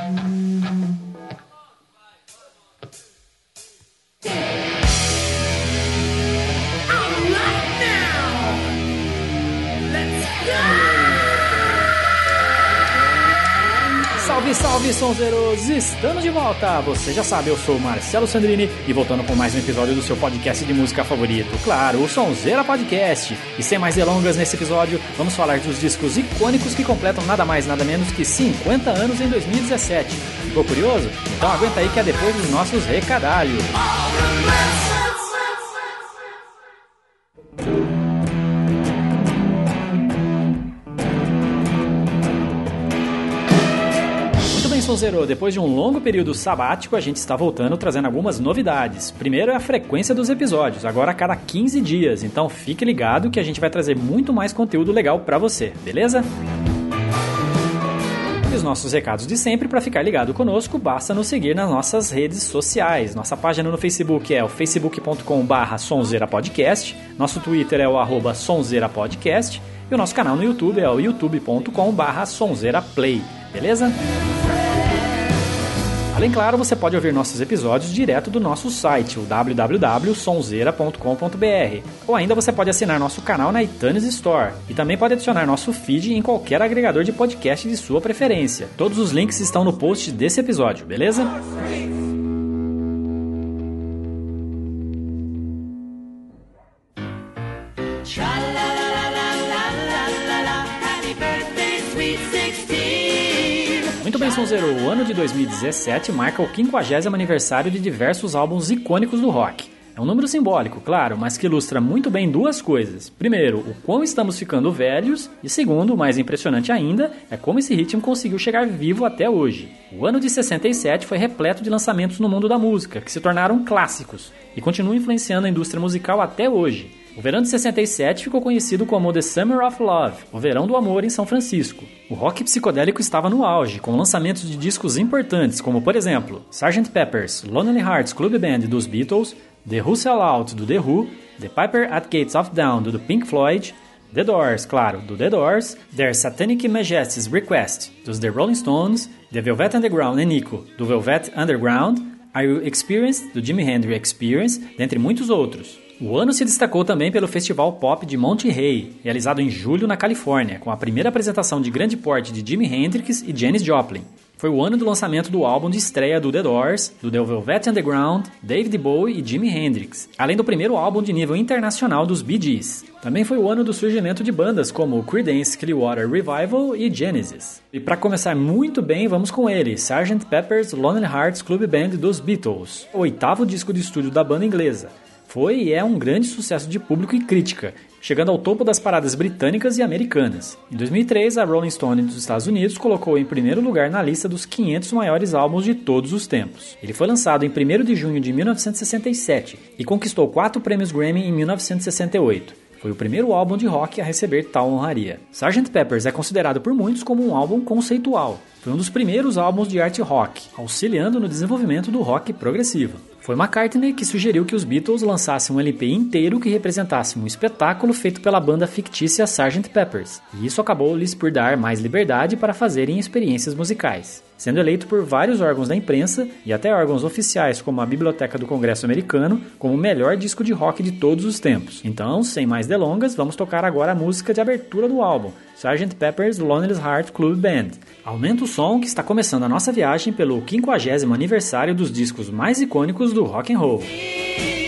Salve, salve, sonzeiros! Estamos de volta! Você já sabe, eu sou o Marcelo Sandrini e voltando com mais um episódio do seu podcast de música favorito. Claro, o Sonzeira Podcast. E sem mais delongas nesse episódio, vamos falar dos discos icônicos que completam nada mais nada menos que 50 anos em 2017. Ficou curioso? Então aguenta aí que é depois dos nossos recadalhos. Sonzero, depois de um longo período sabático, a gente está voltando trazendo algumas novidades. Primeiro é a frequência dos episódios, agora a cada 15 dias, então fique ligado que a gente vai trazer muito mais conteúdo legal para você, beleza? E os nossos recados de sempre, para ficar ligado conosco, basta nos seguir nas nossas redes sociais. Nossa página no Facebook é o facebook.com.br sonzerapodcast, nosso Twitter é o arroba sonzerapodcast e o nosso canal no YouTube é o youtube.com.br sonzeraplay, beleza? Além, claro, você pode ouvir nossos episódios direto do nosso site, o www.sonzeira.com.br. Ou ainda você pode assinar nosso canal na iTunes Store. E também pode adicionar nosso feed em qualquer agregador de podcast de sua preferência. Todos os links estão no post desse episódio, beleza? Muito bem, Sonzeiro, o ano de 2017 marca o 50 aniversário de diversos álbuns icônicos do rock. É um número simbólico, claro, mas que ilustra muito bem duas coisas. Primeiro, o quão estamos ficando velhos, e segundo, mais impressionante ainda, é como esse ritmo conseguiu chegar vivo até hoje. O ano de 67 foi repleto de lançamentos no mundo da música, que se tornaram clássicos e continuam influenciando a indústria musical até hoje. O verão de 67 ficou conhecido como The Summer of Love, o verão do amor em São Francisco. O rock psicodélico estava no auge, com lançamentos de discos importantes, como por exemplo, Sgt. Pepper's Lonely Hearts Club Band dos Beatles, The Who Sell Out do The Who, The Piper at Gates of Dawn do Pink Floyd, The Doors, claro, do The Doors, Their Satanic Majesty's Request dos The Rolling Stones, The Velvet Underground e Nico do Velvet Underground, Are You Experienced do Jimi Hendrix Experience, dentre muitos outros. O ano se destacou também pelo Festival Pop de Monterey, realizado em julho na Califórnia, com a primeira apresentação de grande porte de Jimi Hendrix e Janis Joplin. Foi o ano do lançamento do álbum de estreia do The Doors, do The Velvet Underground, David Bowie e Jimi Hendrix, além do primeiro álbum de nível internacional dos Bee Gees. Também foi o ano do surgimento de bandas como Creedence Clearwater Revival e Genesis. E para começar muito bem, vamos com ele, Sgt. Pepper's Lonely Hearts Club Band dos Beatles, o oitavo disco de estúdio da banda inglesa. Foi e é um grande sucesso de público e crítica, chegando ao topo das paradas britânicas e americanas. Em 2003, a Rolling Stone dos Estados Unidos colocou em primeiro lugar na lista dos 500 maiores álbuns de todos os tempos. Ele foi lançado em 1 de junho de 1967 e conquistou quatro prêmios Grammy em 1968. Foi o primeiro álbum de rock a receber tal honraria. Sgt. Peppers é considerado por muitos como um álbum conceitual. Foi um dos primeiros álbuns de art rock, auxiliando no desenvolvimento do rock progressivo. Foi McCartney que sugeriu que os Beatles lançassem um LP inteiro que representasse um espetáculo feito pela banda fictícia Sgt. Peppers, e isso acabou lhes por dar mais liberdade para fazerem experiências musicais. Sendo eleito por vários órgãos da imprensa e até órgãos oficiais como a Biblioteca do Congresso Americano como o melhor disco de rock de todos os tempos. Então, sem mais delongas, vamos tocar agora a música de abertura do álbum, Sgt. Pepper's Lonely Heart Club Band. Aumenta o som que está começando a nossa viagem pelo 50 aniversário dos discos mais icônicos do rock and roll.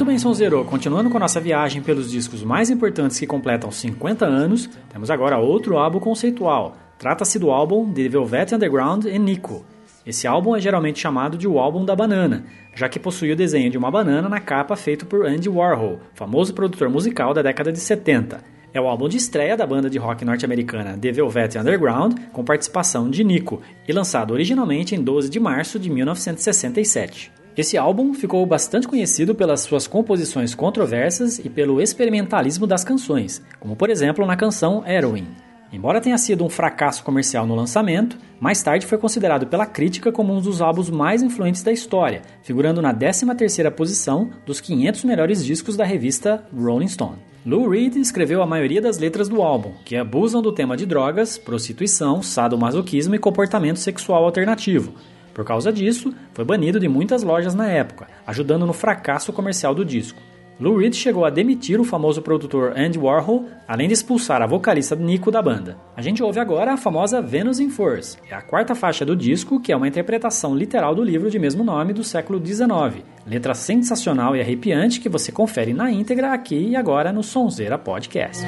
Muito bem, Sonzero. Continuando com a nossa viagem pelos discos mais importantes que completam 50 anos, temos agora outro álbum conceitual. Trata-se do álbum The Velvet Underground e Nico. Esse álbum é geralmente chamado de o álbum da banana, já que possui o desenho de uma banana na capa feito por Andy Warhol, famoso produtor musical da década de 70. É o álbum de estreia da banda de rock norte-americana The Velvet Underground, com participação de Nico, e lançado originalmente em 12 de março de 1967. Esse álbum ficou bastante conhecido pelas suas composições controversas e pelo experimentalismo das canções, como por exemplo na canção Heroin. Embora tenha sido um fracasso comercial no lançamento, mais tarde foi considerado pela crítica como um dos álbuns mais influentes da história, figurando na 13ª posição dos 500 melhores discos da revista Rolling Stone. Lou Reed escreveu a maioria das letras do álbum, que abusam do tema de drogas, prostituição, sadomasoquismo e comportamento sexual alternativo. Por causa disso, foi banido de muitas lojas na época, ajudando no fracasso comercial do disco. Lou Reed chegou a demitir o famoso produtor Andy Warhol, além de expulsar a vocalista Nico da banda. A gente ouve agora a famosa Venus in Furs, é a quarta faixa do disco, que é uma interpretação literal do livro de mesmo nome do século XIX. Letra sensacional e arrepiante que você confere na íntegra aqui e agora no Sonzeira Podcast.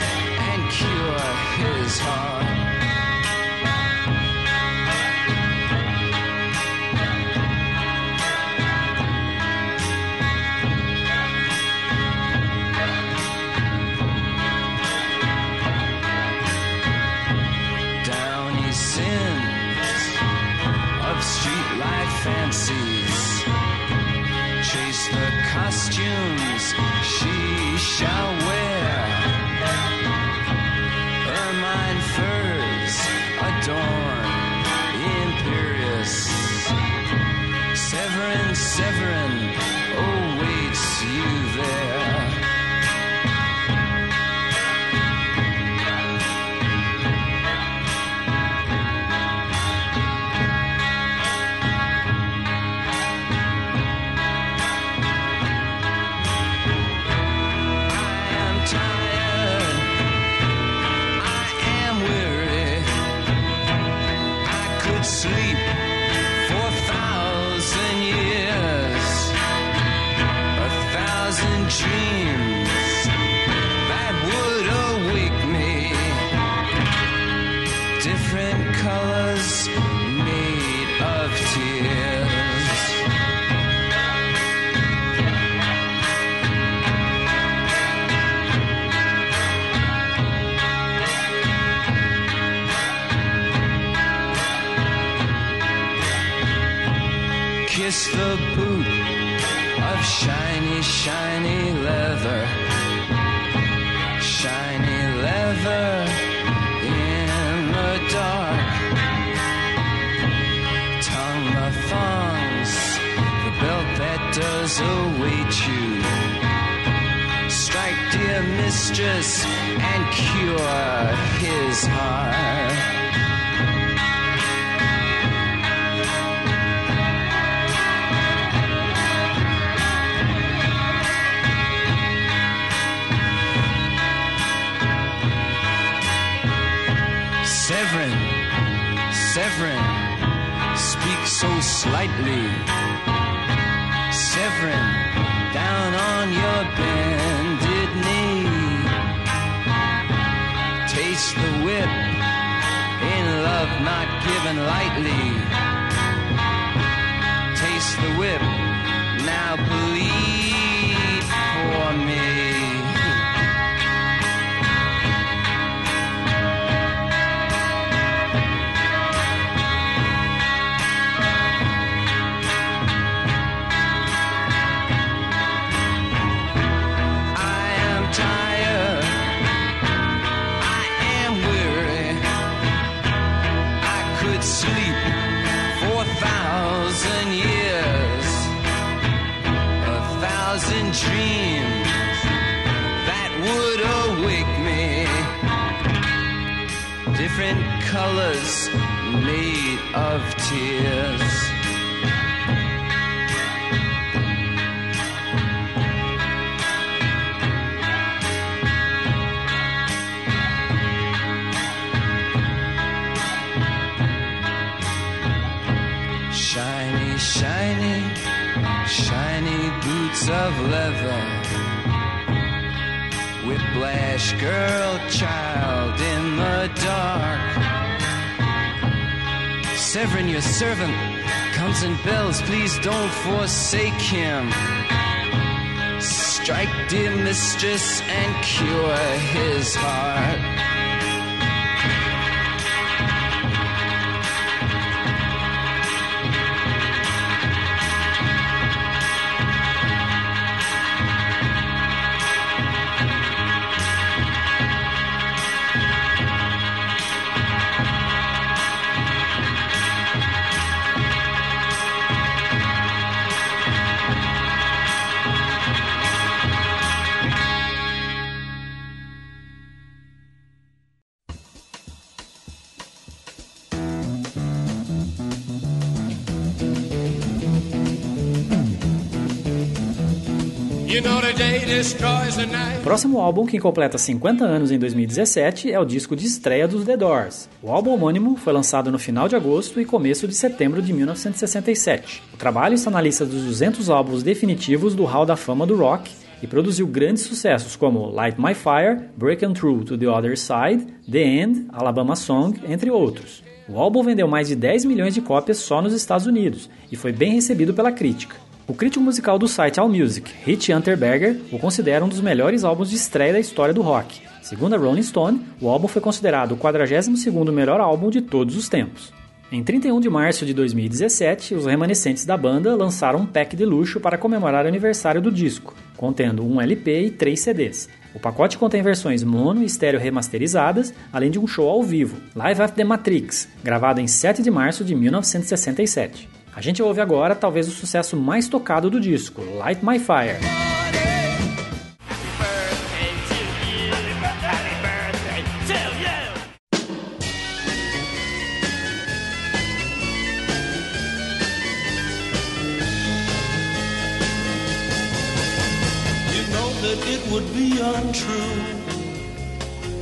And cure his heart. Not given lightly. Taste the whip, now colors made of tears. Shiny, shiny, shiny boots of leather. Whiplash girl, child in the dark. Severin, your servant, comes in bells. Please don't forsake him. Strike, dear mistress, and cure his heart. Próximo álbum, que completa 50 anos em 2017, é o disco de estreia dos The Doors. O álbum homônimo foi lançado no final de agosto e começo de setembro de 1967. O trabalho está na lista dos 200 álbuns definitivos do Hall da Fama do Rock e produziu grandes sucessos como Light My Fire, Breaking Through to the Other Side, The End, Alabama Song, entre outros. O álbum vendeu mais de 10 milhões de cópias só nos Estados Unidos e foi bem recebido pela crítica. O crítico musical do site AllMusic, Rich Unterberger, o considera um dos melhores álbuns de estreia da história do rock. Segundo a Rolling Stone, o álbum foi considerado o 42º melhor álbum de todos os tempos. Em 31 de março de 2017, os remanescentes da banda lançaram um pack de luxo para comemorar o aniversário do disco, contendo um LP e três CDs. O pacote contém versões mono e estéreo remasterizadas, além de um show ao vivo, Live at the Matrix, gravado em 7 de março de 1967. A gente ouve agora talvez o sucesso mais tocado do disco, Light My Fire.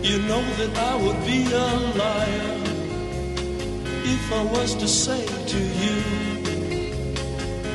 You know that I would be a liar if I was to say to you,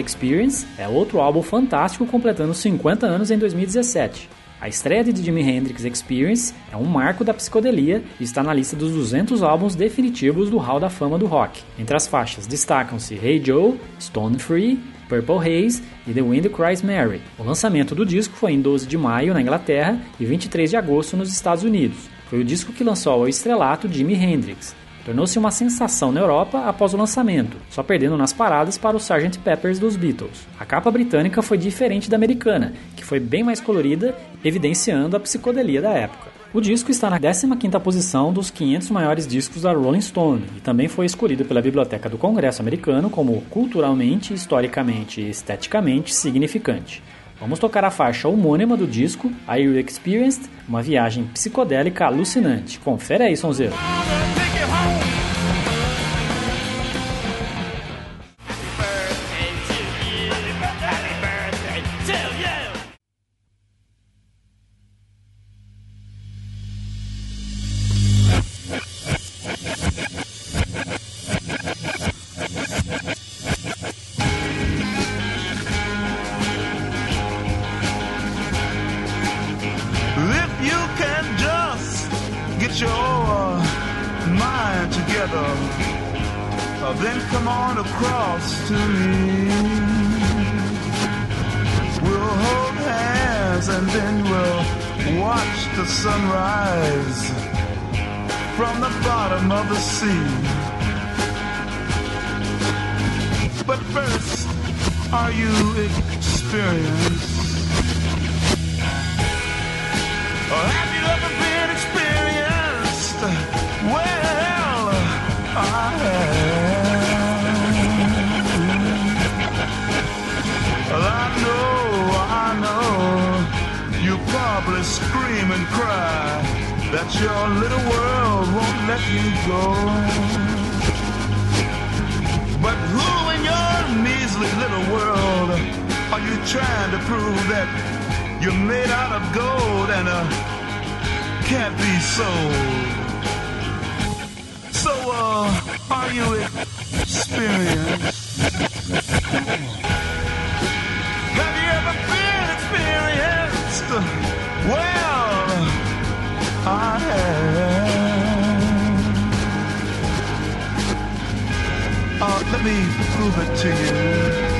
Experience, é outro álbum fantástico completando 50 anos em 2017. A estreia de Jimi Hendrix Experience é um marco da psicodelia e está na lista dos 200 álbuns definitivos do Hall da Fama do rock. Entre as faixas destacam-se Hey Joe, Stone Free, Purple Haze e The Wind Cries Mary. O lançamento do disco foi em 12 de maio na Inglaterra e 23 de agosto nos Estados Unidos. Foi o disco que lançou ao estrelato Jimi Hendrix. Tornou-se uma sensação na Europa após o lançamento, só perdendo nas paradas para o Sgt. Peppers dos Beatles. A capa britânica foi diferente da americana, que foi bem mais colorida, evidenciando a psicodelia da época. O disco está na 15ª posição dos 500 maiores discos da Rolling Stone e também foi escolhido pela Biblioteca do Congresso americano como culturalmente, historicamente e esteticamente significante. Vamos tocar a faixa homônima do disco, Are You Experienced? Uma viagem psicodélica alucinante. Confere aí, sonzeiro. Scream and cry that your little world won't let you go. But who in your measly little world are you trying to prove that you're made out of gold and uh, can't be sold? So, uh, are you experienced? Have you ever been experienced? Well, Let me prove it to you.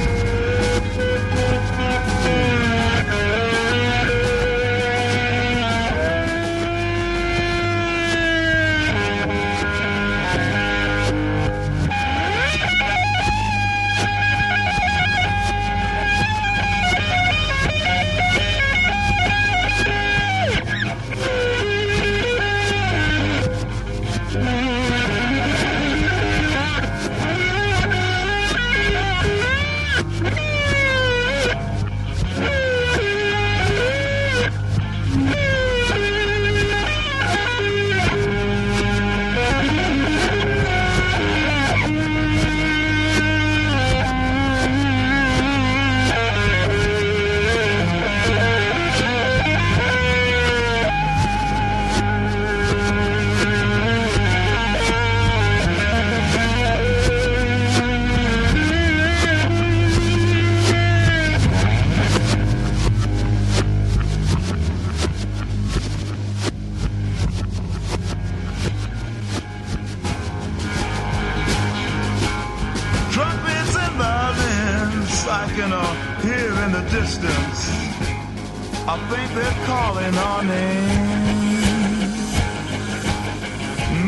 I think they're calling our name.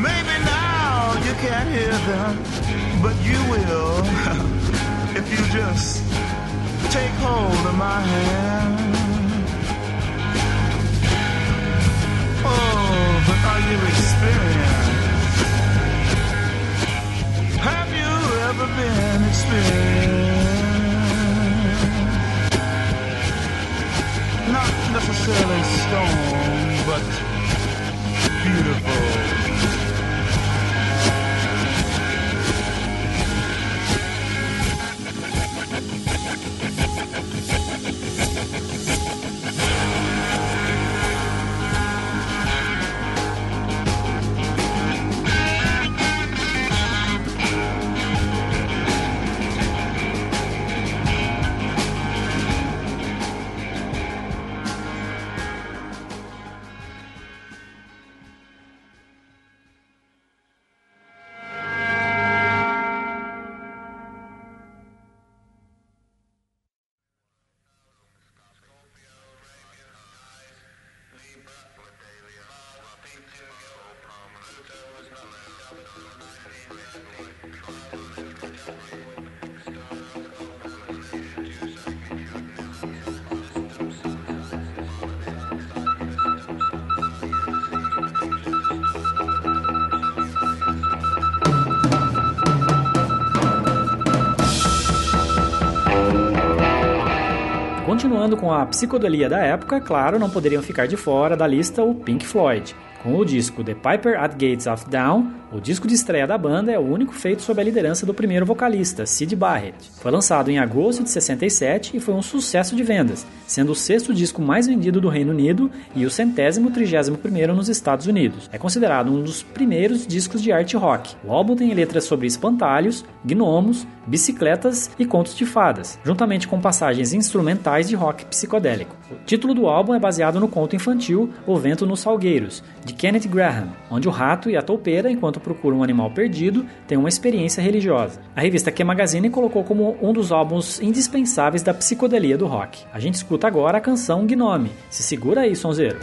Maybe now you can't hear them, but you will if you just take hold of my hand. Oh, but are you experienced? Have you ever been experienced? Necessarily stone, but beautiful. Continuando com a psicodelia da época, claro, não poderiam ficar de fora da lista o Pink Floyd. Com o disco The Piper at Gates of Dawn, o disco de estreia da banda é o único feito sob a liderança do primeiro vocalista, Sid Barrett. Foi lançado em agosto de 67 e foi um sucesso de vendas, sendo o sexto disco mais vendido do Reino Unido e o centésimo trigésimo primeiro nos Estados Unidos. É considerado um dos primeiros discos de art rock. O álbum tem letras sobre espantalhos, gnomos, bicicletas e contos de fadas, juntamente com passagens instrumentais de rock psicodélico. O título do álbum é baseado no conto infantil O Vento nos Salgueiros, de Kenneth Graham, onde o rato e a toupeira, enquanto procuram um animal perdido, têm uma experiência religiosa. A revista Q Magazine colocou como um dos álbuns indispensáveis da psicodelia do rock. A gente escuta agora a canção Gnome. Se segura aí, sonzeiro.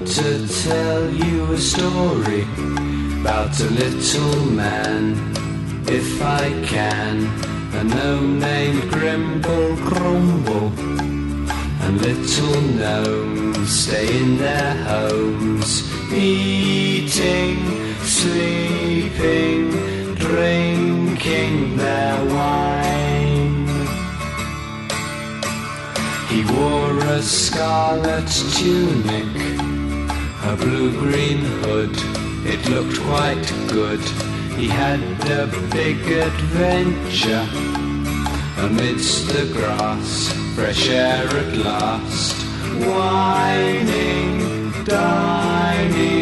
To tell you a story about a little man, if I can. A gnome named Grimble Grumble, and little gnomes stay in their homes, eating, sleeping, drinking their wine. He wore a scarlet tunic, a blue-green hood. It looked quite good. He had a big adventure amidst the grass, fresh air at last. Whining, dining,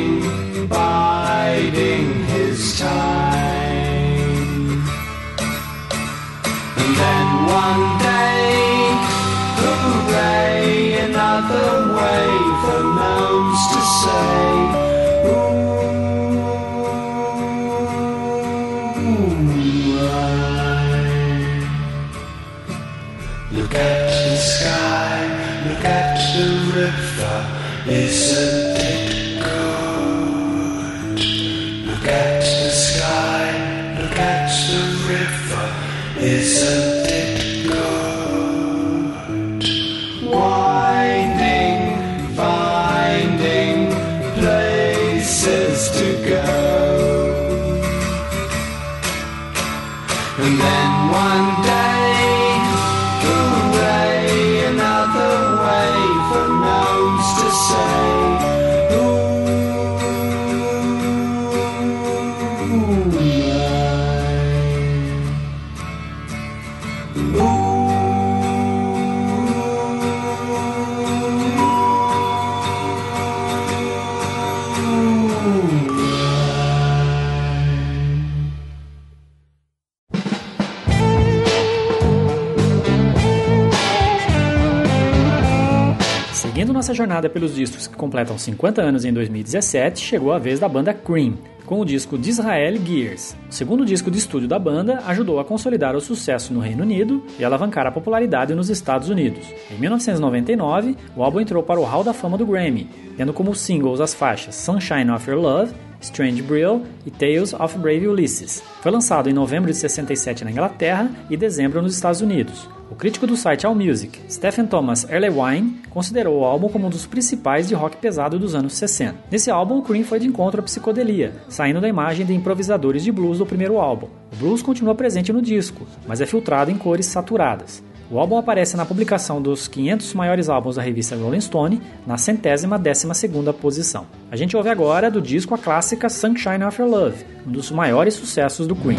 pelos discos que completam 50 anos em 2017, chegou a vez da banda Cream, com o disco Disrael Gears. O segundo disco de estúdio da banda ajudou a consolidar o sucesso no Reino Unido e alavancar a popularidade nos Estados Unidos. Em 1999, o álbum entrou para o Hall da Fama do Grammy, tendo como singles as faixas Sunshine of Your Love Strange Brill e Tales of Brave Ulysses. Foi lançado em novembro de 67 na Inglaterra e dezembro nos Estados Unidos. O crítico do site AllMusic, Stephen Thomas Erlewine, considerou o álbum como um dos principais de rock pesado dos anos 60. Nesse álbum, o Cream foi de encontro à psicodelia, saindo da imagem de improvisadores de blues do primeiro álbum. O blues continua presente no disco, mas é filtrado em cores saturadas. O álbum aparece na publicação dos 500 maiores álbuns da revista Rolling Stone, na centésima décima segunda posição. A gente ouve agora do disco a clássica Sunshine of Your Love, um dos maiores sucessos do Queen.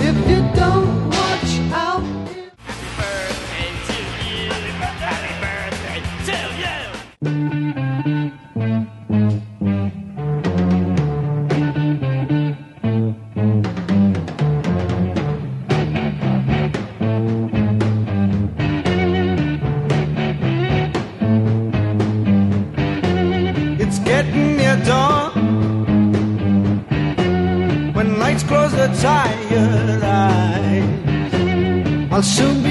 I'll soon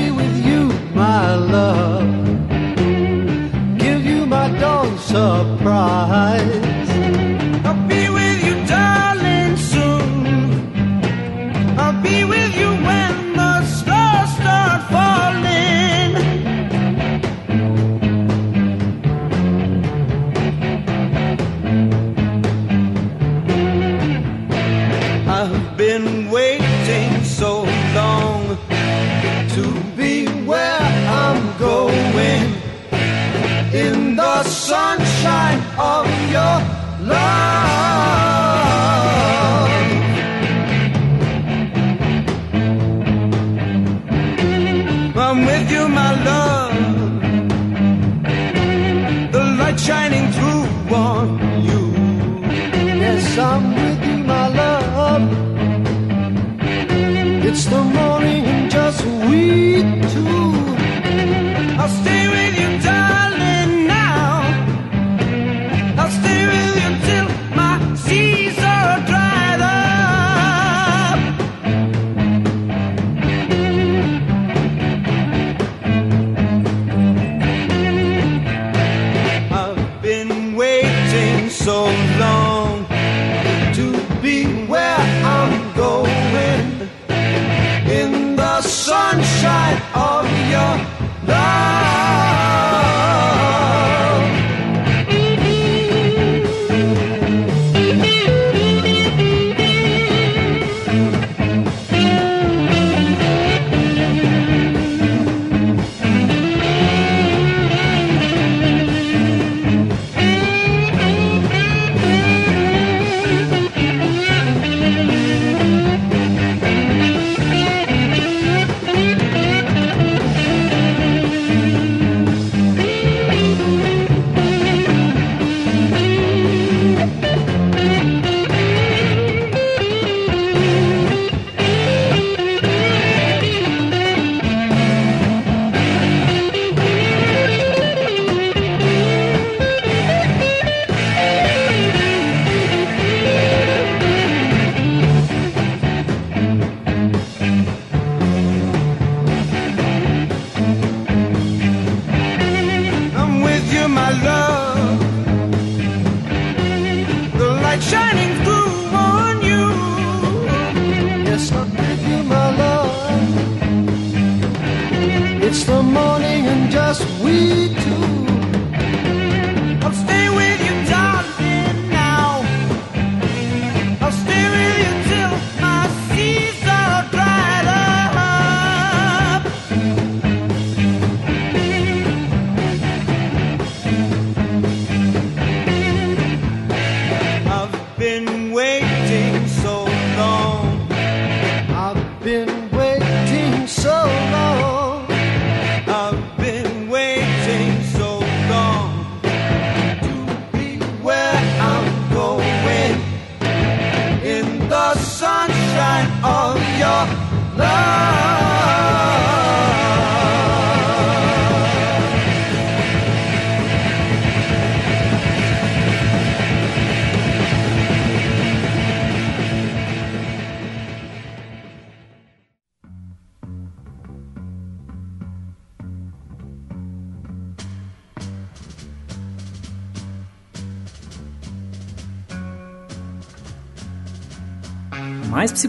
It's the morning and just we the morning and just we two.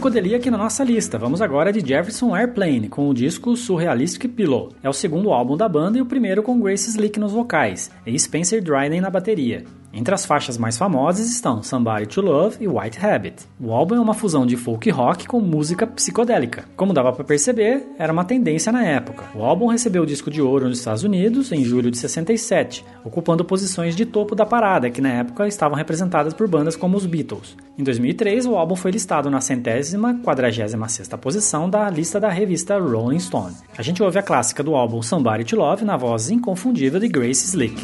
Psicodelia aqui na nossa lista. Vamos agora de Jefferson Airplane, com o disco Surrealistic Pillow. É o segundo álbum da banda e o primeiro com Grace Slick nos vocais e Spencer Dryden na bateria. Entre as faixas mais famosas estão Somebody to Love e White Habit. O álbum é uma fusão de folk rock com música psicodélica. Como dava para perceber, era uma tendência na época. O álbum recebeu o disco de ouro nos Estados Unidos em julho de 67, ocupando posições de topo da parada, que na época estavam representadas por bandas como os Beatles. Em 2003, o álbum foi listado na centésima, quadragésima sexta posição da lista da revista Rolling Stone. A gente ouve a clássica do álbum Somebody to Love na voz inconfundível de Grace Slick.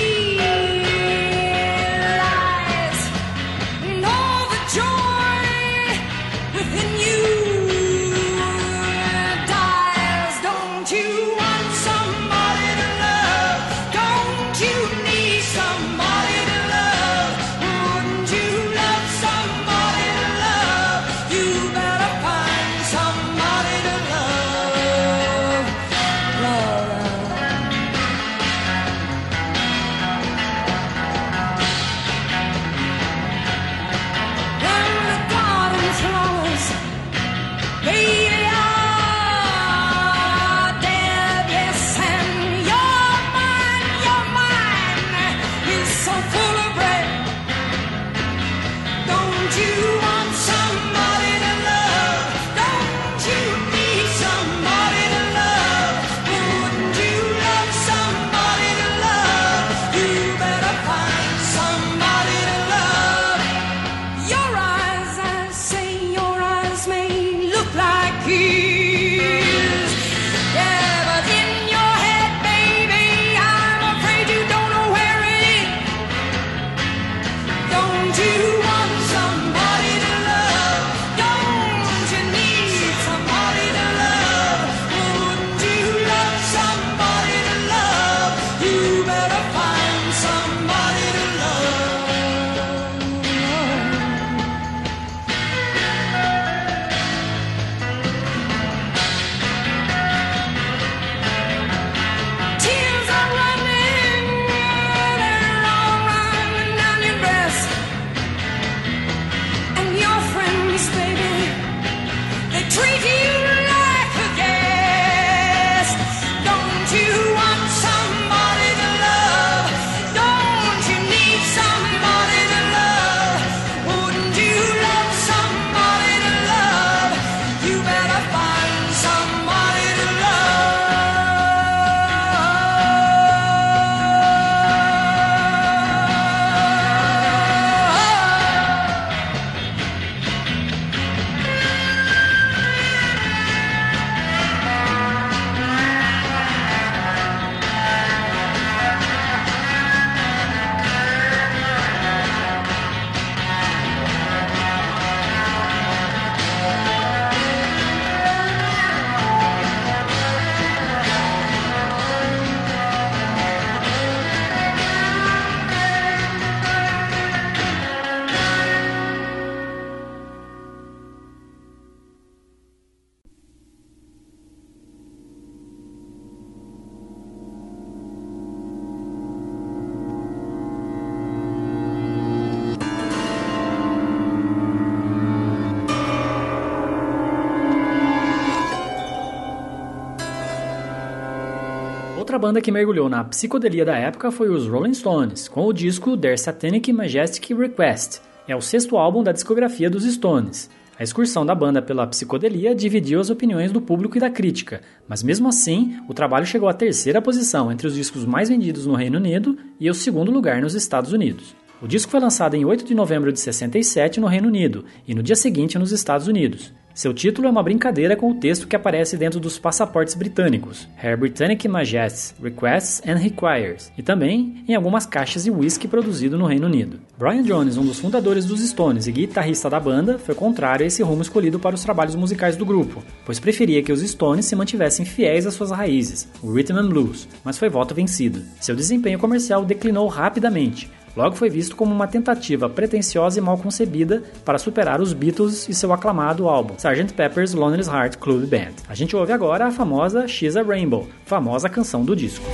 banda que mergulhou na psicodelia da época foi os Rolling Stones, com o disco Their Satanic Majestic Request. É o sexto álbum da discografia dos Stones. A excursão da banda pela psicodelia dividiu as opiniões do público e da crítica, mas mesmo assim, o trabalho chegou à terceira posição entre os discos mais vendidos no Reino Unido e ao segundo lugar nos Estados Unidos. O disco foi lançado em 8 de novembro de 67 no Reino Unido e no dia seguinte nos Estados Unidos. Seu título é uma brincadeira com o texto que aparece dentro dos passaportes britânicos, Her Britannic Majesty's Requests and Requires, e também em algumas caixas de whisky produzido no Reino Unido. Brian Jones, um dos fundadores dos Stones e guitarrista da banda, foi contrário a esse rumo escolhido para os trabalhos musicais do grupo, pois preferia que os Stones se mantivessem fiéis às suas raízes, o rhythm and blues, mas foi voto vencido. Seu desempenho comercial declinou rapidamente, Logo foi visto como uma tentativa pretensiosa e mal concebida para superar os Beatles e seu aclamado álbum, Sgt. Pepper's Lonely Heart Club Band. A gente ouve agora a famosa She's a Rainbow, famosa canção do disco.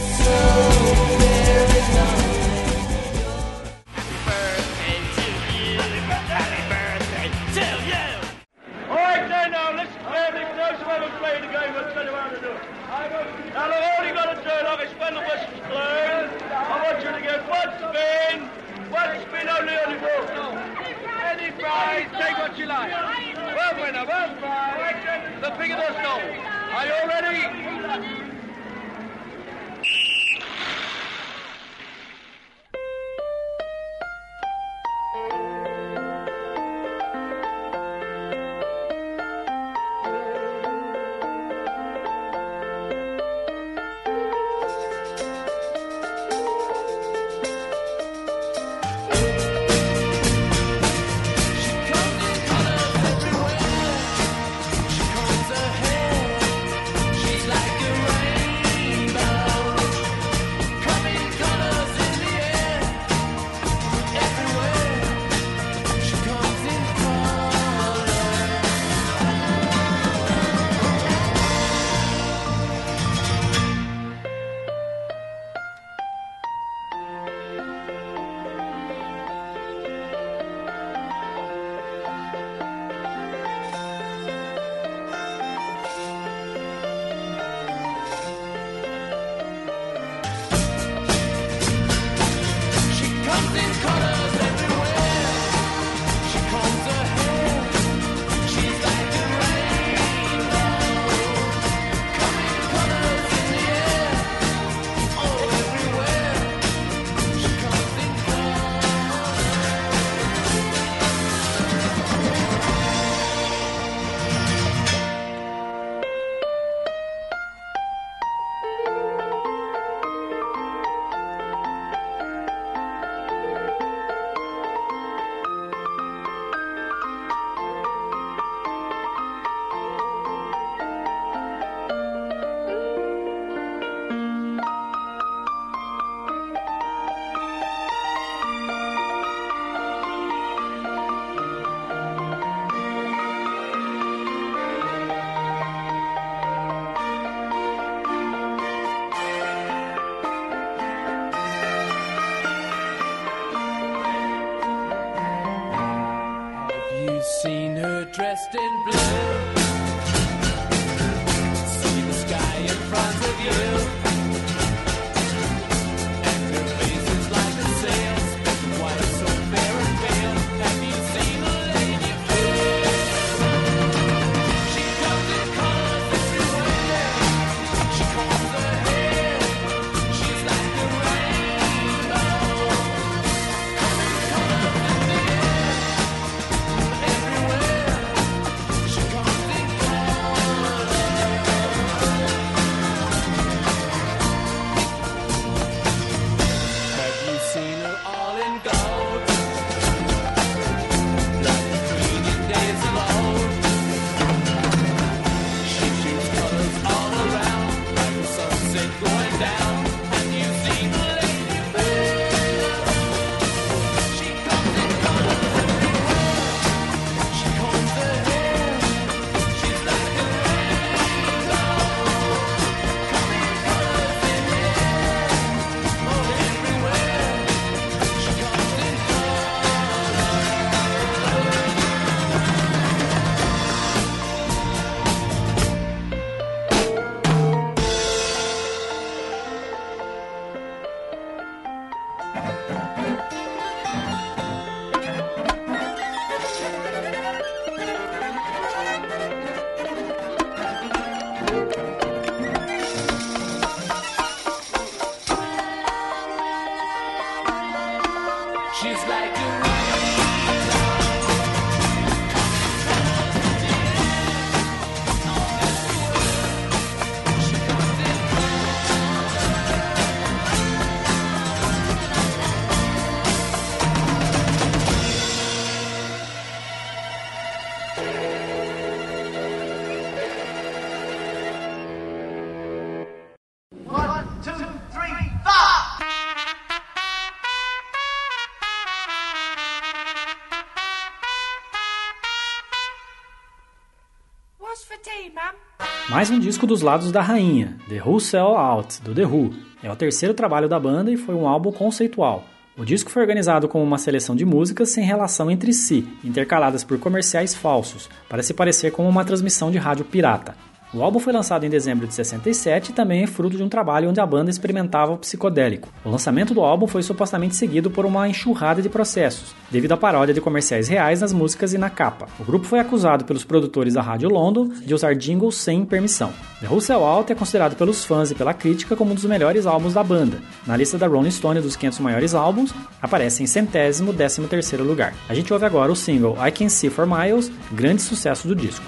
Mais um disco dos lados da rainha, The Who Sell Out, do The Who. É o terceiro trabalho da banda e foi um álbum conceitual. O disco foi organizado como uma seleção de músicas sem relação entre si, intercaladas por comerciais falsos, para se parecer como uma transmissão de rádio pirata. O álbum foi lançado em dezembro de 67 e também é fruto de um trabalho onde a banda experimentava o psicodélico. O lançamento do álbum foi supostamente seguido por uma enxurrada de processos, devido à paródia de comerciais reais nas músicas e na capa. O grupo foi acusado pelos produtores da Rádio London de usar jingles sem permissão. The Russell Out é considerado pelos fãs e pela crítica como um dos melhores álbuns da banda. Na lista da Rolling Stone dos 500 maiores álbuns, aparece em centésimo décimo terceiro lugar. A gente ouve agora o single I Can See For Miles, grande sucesso do disco.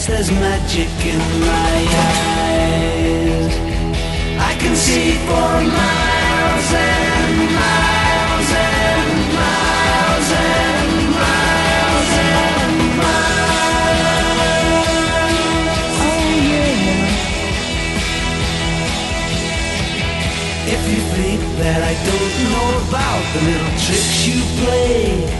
Cause there's magic in my eyes. I can see for miles and miles and miles and miles and miles. Oh yeah. If you think that I don't know about the little tricks you play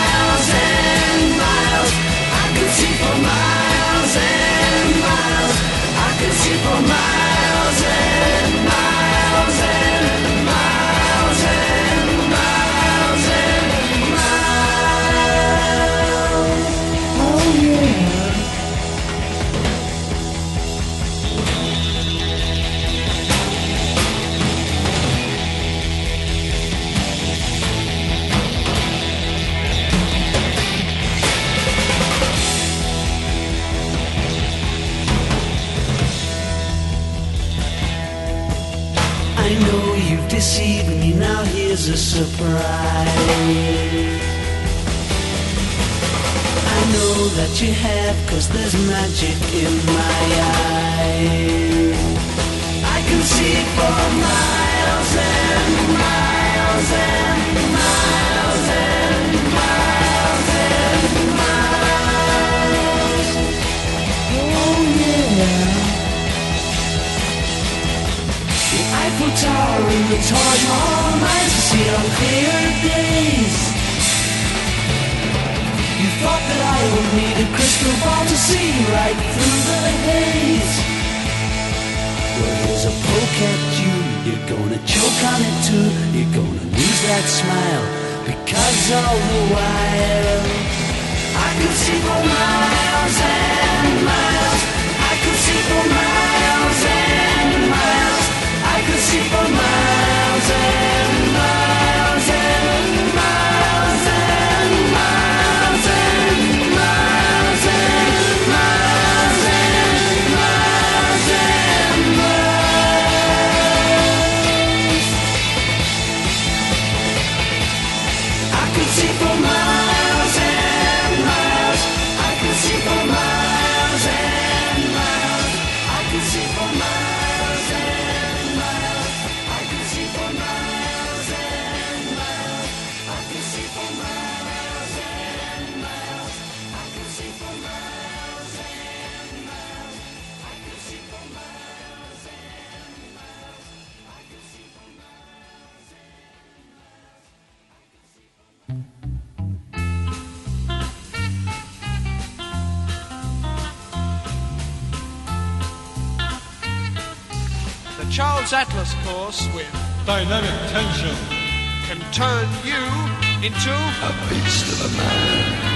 I can deceived me, now here's a surprise. I know that you have, cause there's magic in my eyes. I can see for miles and miles and Eiffel Tower and the Taj Mahal to see on clear days. You thought that I would need a crystal ball to see right through the haze. Well, here's a poke at you. You're gonna choke on it too. You're gonna lose that smile because all the while I could see for miles and miles. I could see for miles could see for miles and Dynamic tension. can turn you into A beast of a man.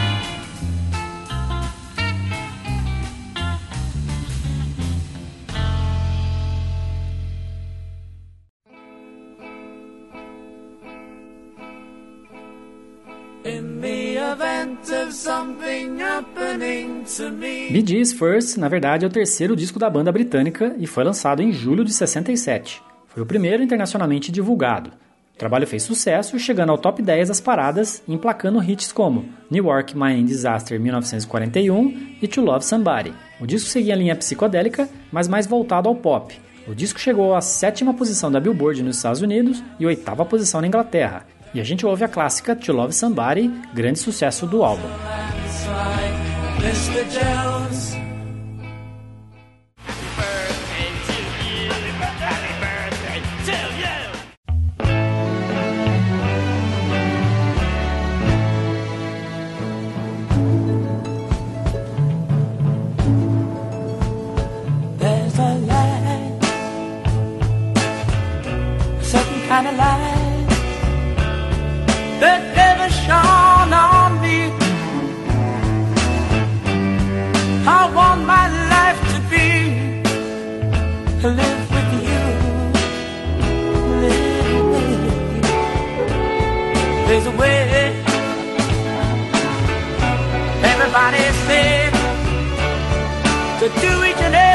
In the event of something happening to me. Bee Gees First, na verdade, é o terceiro disco da banda britânica e foi lançado em julho de 67. Foi o primeiro internacionalmente divulgado. O trabalho fez sucesso, chegando ao top 10 das paradas e emplacando hits como New York Mining Disaster 1941 e To Love Somebody. O disco seguia a linha psicodélica, mas mais voltado ao pop. O disco chegou à sétima posição da Billboard nos Estados Unidos e oitava posição na Inglaterra. E a gente ouve a clássica To Love Somebody, grande sucesso do álbum. Live with you, live with you. There's a way. Everybody said to do each and every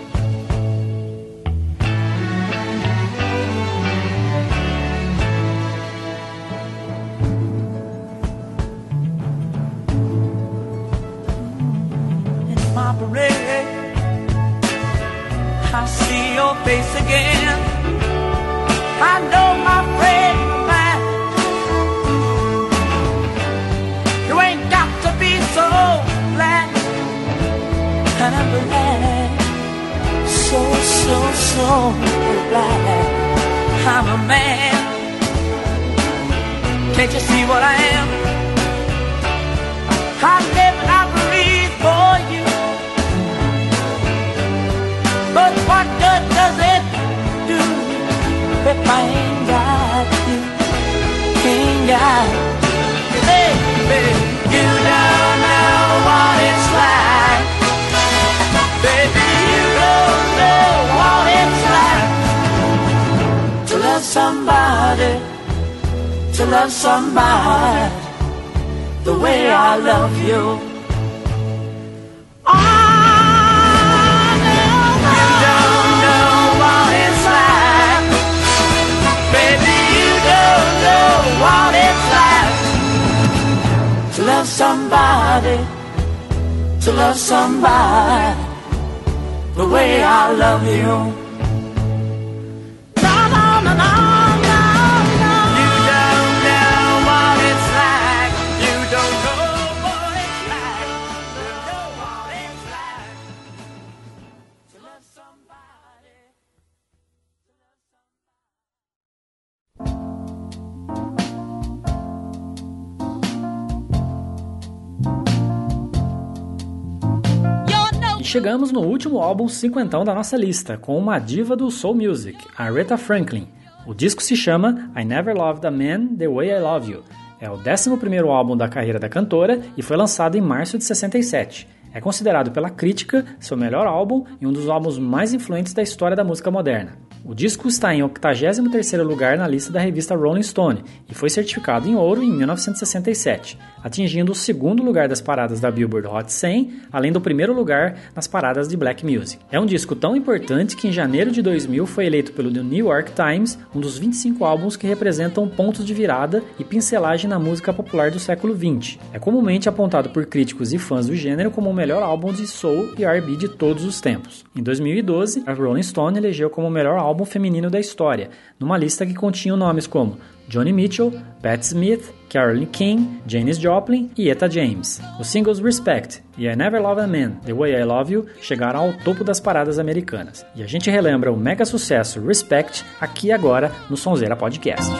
Chegamos no último álbum cinquentão da nossa lista, com uma diva do soul music, Aretha Franklin. O disco se chama I Never Loved a Man the Way I Love You. É o 11º álbum da carreira da cantora e foi lançado em março de 67. É considerado pela crítica seu melhor álbum e um dos álbuns mais influentes da história da música moderna. O disco está em 83º lugar na lista da revista Rolling Stone e foi certificado em ouro em 1967, atingindo o segundo lugar das paradas da Billboard Hot 100, além do primeiro lugar nas paradas de Black Music. É um disco tão importante que em janeiro de 2000 foi eleito pelo The New York Times um dos 25 álbuns que representam pontos de virada e pincelagem na música popular do século 20. É comumente apontado por críticos e fãs do gênero como o melhor álbum de soul e R&B de todos os tempos. Em 2012, a Rolling Stone elegeu como o melhor álbum álbum feminino da história, numa lista que continha nomes como Johnny Mitchell, Pat Smith, Carolyn King, Janis Joplin e Etta James. Os singles Respect e I Never Love a Man, The Way I Love You chegaram ao topo das paradas americanas. E a gente relembra o mega sucesso Respect aqui agora no Sonzeira Podcast.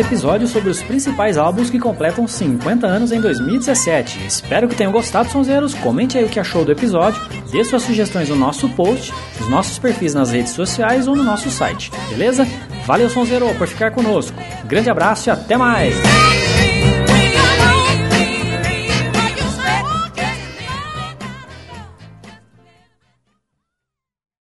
esse episódio sobre os principais álbuns que completam 50 anos em 2017. Espero que tenham gostado, sonzeiros. Comente aí o que achou do episódio, dê suas sugestões no nosso post, nos nossos perfis nas redes sociais ou no nosso site, beleza? Valeu, sonzeiro, por ficar conosco. Grande abraço e até mais!